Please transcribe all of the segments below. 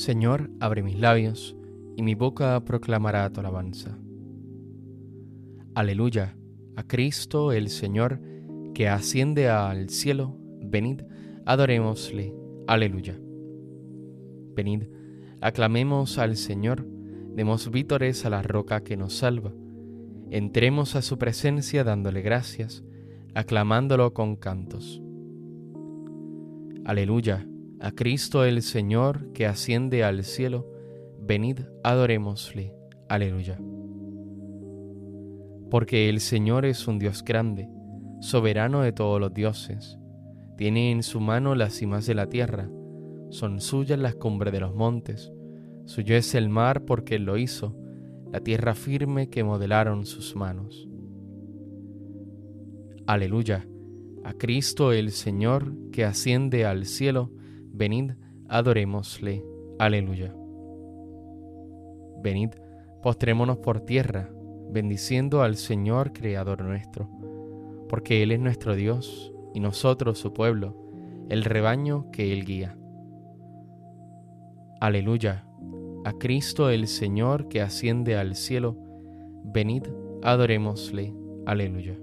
Señor, abre mis labios, y mi boca proclamará tu alabanza. Aleluya, a Cristo el Señor, que asciende al cielo, venid, adorémosle. Aleluya. Venid, aclamemos al Señor, demos vítores a la roca que nos salva. Entremos a su presencia dándole gracias, aclamándolo con cantos. Aleluya, a Cristo el Señor que asciende al cielo, venid, adorémosle. Aleluya. Porque el Señor es un Dios grande, soberano de todos los dioses. Tiene en su mano las cimas de la tierra, son suyas las cumbres de los montes. Suyo es el mar porque Él lo hizo, la tierra firme que modelaron sus manos. Aleluya, a Cristo el Señor que asciende al cielo, venid, adorémosle. Aleluya. Venid, postrémonos por tierra, bendiciendo al Señor Creador nuestro, porque Él es nuestro Dios y nosotros su pueblo, el rebaño que Él guía. Aleluya, a Cristo el Señor que asciende al cielo, venid, adorémosle. Aleluya.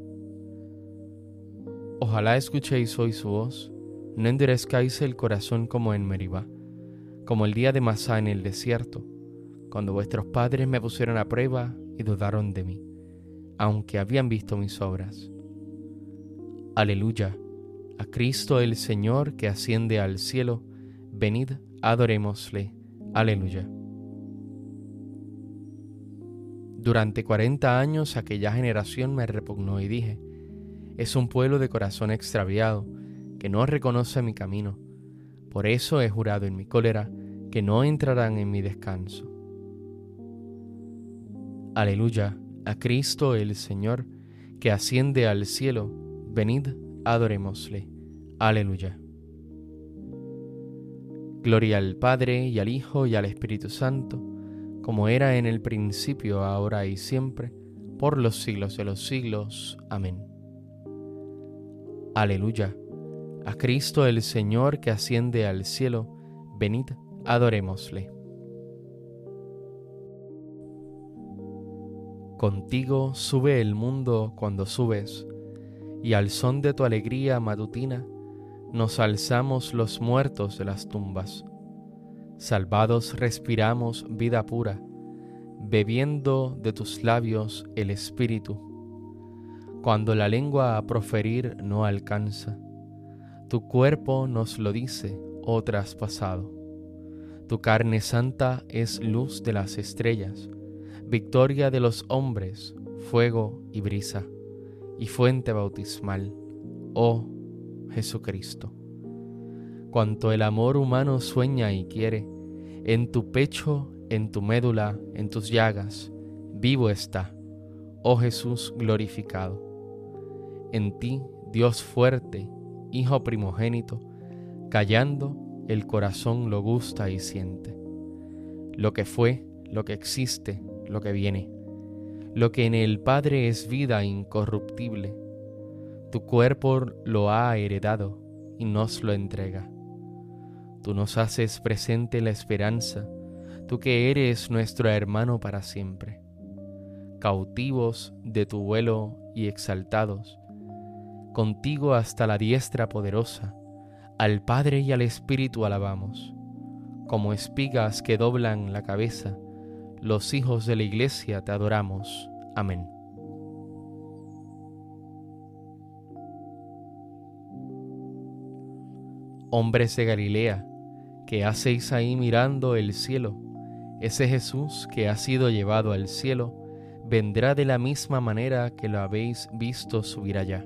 Ojalá escuchéis hoy su voz, no endurezcáis el corazón como en Meribá, como el día de Masá en el desierto, cuando vuestros padres me pusieron a prueba y dudaron de mí, aunque habían visto mis obras. Aleluya, a Cristo el Señor que asciende al cielo, venid, adorémosle. Aleluya. Durante cuarenta años aquella generación me repugnó y dije, es un pueblo de corazón extraviado, que no reconoce mi camino. Por eso he jurado en mi cólera que no entrarán en mi descanso. Aleluya, a Cristo el Señor, que asciende al cielo, venid, adorémosle. Aleluya. Gloria al Padre y al Hijo y al Espíritu Santo, como era en el principio, ahora y siempre, por los siglos de los siglos. Amén. Aleluya. A Cristo el Señor que asciende al cielo, venid, adorémosle. Contigo sube el mundo cuando subes, y al son de tu alegría matutina, nos alzamos los muertos de las tumbas. Salvados respiramos vida pura, bebiendo de tus labios el Espíritu. Cuando la lengua a proferir no alcanza, tu cuerpo nos lo dice, oh traspasado. Tu carne santa es luz de las estrellas, victoria de los hombres, fuego y brisa, y fuente bautismal, oh Jesucristo. Cuanto el amor humano sueña y quiere, en tu pecho, en tu médula, en tus llagas, vivo está, oh Jesús glorificado. En ti, Dios fuerte, Hijo primogénito, callando, el corazón lo gusta y siente. Lo que fue, lo que existe, lo que viene, lo que en el Padre es vida incorruptible, tu cuerpo lo ha heredado y nos lo entrega. Tú nos haces presente la esperanza, tú que eres nuestro hermano para siempre. Cautivos de tu vuelo y exaltados, contigo hasta la diestra poderosa, al Padre y al Espíritu alabamos. Como espigas que doblan la cabeza, los hijos de la Iglesia te adoramos. Amén. hombres de Galilea, que hacéis ahí mirando el cielo, ese Jesús que ha sido llevado al cielo, vendrá de la misma manera que lo habéis visto subir allá.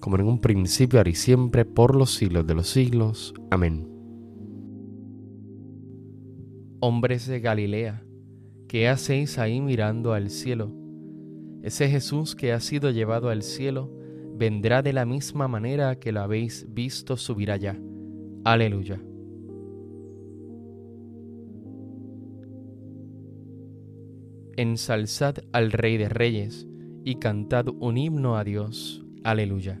como en un principio, ahora y siempre, por los siglos de los siglos. Amén. Hombres de Galilea, ¿qué hacéis ahí mirando al cielo? Ese Jesús que ha sido llevado al cielo vendrá de la misma manera que lo habéis visto subir allá. Aleluya. Ensalzad al Rey de Reyes y cantad un himno a Dios. Aleluya.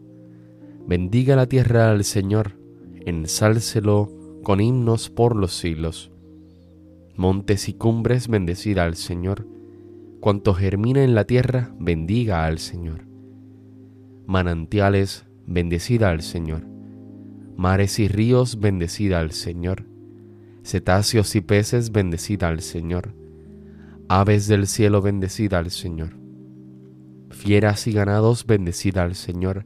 Bendiga la tierra al Señor, ensálcelo con himnos por los siglos montes y cumbres, bendecida al Señor. Cuanto germina en la tierra, bendiga al Señor. Manantiales, bendecida al Señor. Mares y ríos, bendecida al Señor. Cetáceos y peces, bendecida al Señor. Aves del cielo, bendecida al Señor. Fieras y ganados, bendecida al Señor.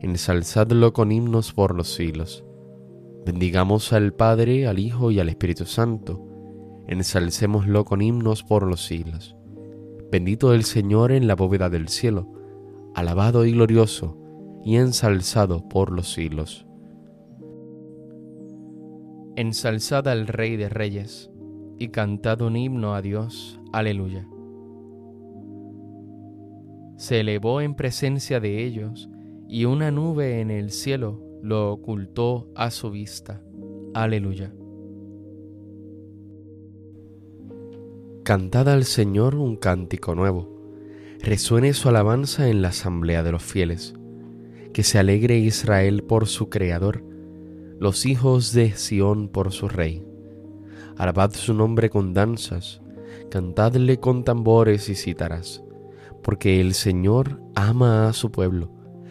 Ensalzadlo con himnos por los siglos. Bendigamos al Padre, al Hijo y al Espíritu Santo ensalcémoslo con himnos por los siglos. Bendito el Señor en la bóveda del cielo, alabado y glorioso y ensalzado por los siglos. Ensalzad al Rey de Reyes y cantad un himno a Dios. Aleluya. Se elevó en presencia de ellos y una nube en el cielo lo ocultó a su vista. Aleluya. Cantad al Señor un cántico nuevo. Resuene su alabanza en la asamblea de los fieles. Que se alegre Israel por su Creador, los hijos de Sión por su Rey. Alabad su nombre con danzas, cantadle con tambores y cítaras, porque el Señor ama a su pueblo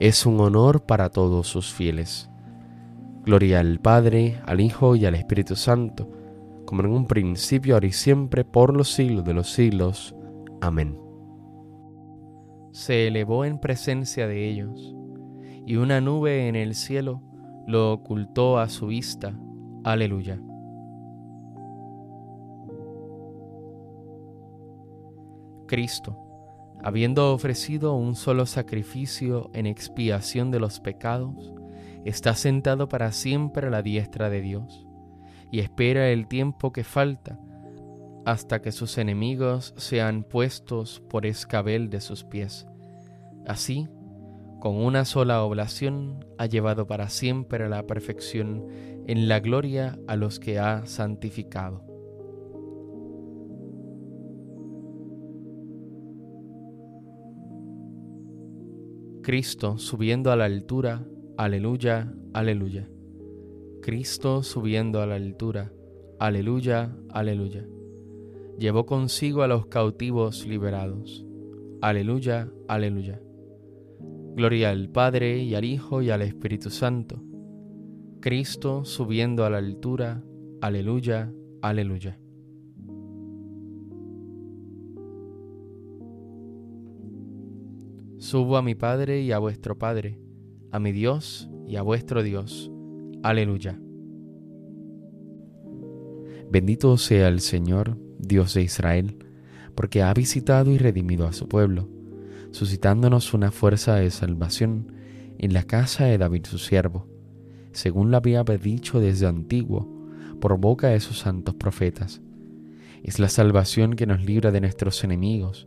es un honor para todos sus fieles. Gloria al Padre, al Hijo y al Espíritu Santo, como en un principio, ahora y siempre, por los siglos de los siglos. Amén. Se elevó en presencia de ellos, y una nube en el cielo lo ocultó a su vista. Aleluya. Cristo, habiendo ofrecido un solo sacrificio en expiación de los pecados, está sentado para siempre a la diestra de Dios, y espera el tiempo que falta hasta que sus enemigos sean puestos por escabel de sus pies. Así, con una sola oblación ha llevado para siempre a la perfección en la gloria a los que ha santificado. Cristo subiendo a la altura, aleluya, aleluya. Cristo subiendo a la altura, aleluya, aleluya. Llevó consigo a los cautivos liberados, aleluya, aleluya. Gloria al Padre y al Hijo y al Espíritu Santo. Cristo subiendo a la altura, aleluya, aleluya. Subo a mi Padre y a vuestro Padre, a mi Dios y a vuestro Dios. Aleluya. Bendito sea el Señor, Dios de Israel, porque ha visitado y redimido a su pueblo suscitándonos una fuerza de salvación en la casa de David su siervo, según lo había dicho desde antiguo por boca de sus santos profetas. Es la salvación que nos libra de nuestros enemigos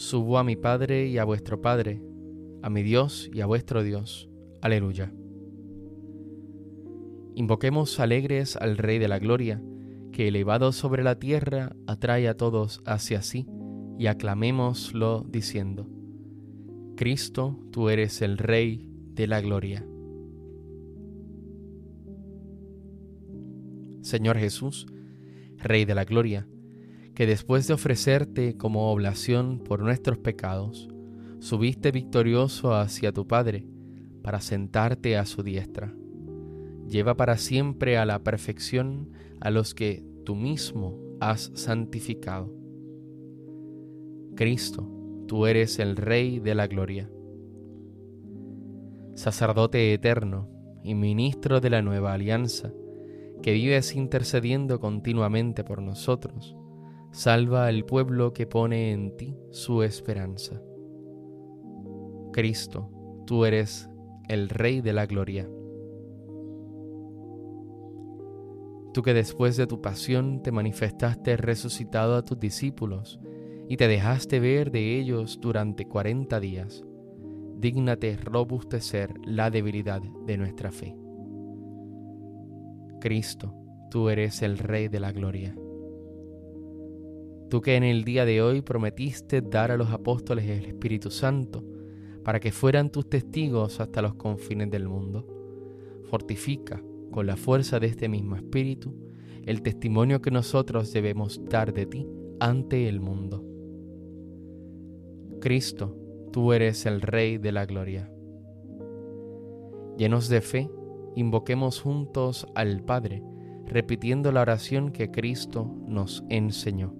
Subo a mi Padre y a vuestro Padre, a mi Dios y a vuestro Dios. Aleluya. Invoquemos alegres al Rey de la Gloria, que elevado sobre la tierra atrae a todos hacia sí, y aclamémoslo diciendo, Cristo, tú eres el Rey de la Gloria. Señor Jesús, Rey de la Gloria, que después de ofrecerte como oblación por nuestros pecados, subiste victorioso hacia tu Padre para sentarte a su diestra. Lleva para siempre a la perfección a los que tú mismo has santificado. Cristo, tú eres el Rey de la Gloria. Sacerdote eterno y ministro de la nueva alianza, que vives intercediendo continuamente por nosotros, salva al pueblo que pone en ti su esperanza. Cristo, tú eres el Rey de la Gloria. Tú que después de tu pasión te manifestaste resucitado a tus discípulos, y te dejaste ver de ellos durante cuarenta días, dígnate robustecer la debilidad de nuestra fe. Cristo, tú eres el Rey de la Gloria. Tú que en el día de hoy prometiste dar a los apóstoles el Espíritu Santo para que fueran tus testigos hasta los confines del mundo, fortifica con la fuerza de este mismo Espíritu el testimonio que nosotros debemos dar de ti ante el mundo. Cristo, tú eres el Rey de la Gloria. Llenos de fe, invoquemos juntos al Padre, repitiendo la oración que Cristo nos enseñó.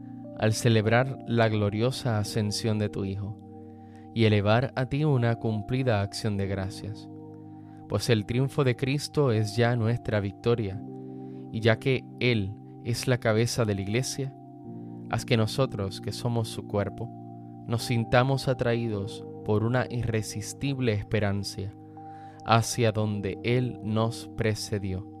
al celebrar la gloriosa ascensión de tu Hijo y elevar a ti una cumplida acción de gracias, pues el triunfo de Cristo es ya nuestra victoria, y ya que Él es la cabeza de la Iglesia, haz que nosotros, que somos su cuerpo, nos sintamos atraídos por una irresistible esperanza, hacia donde Él nos precedió.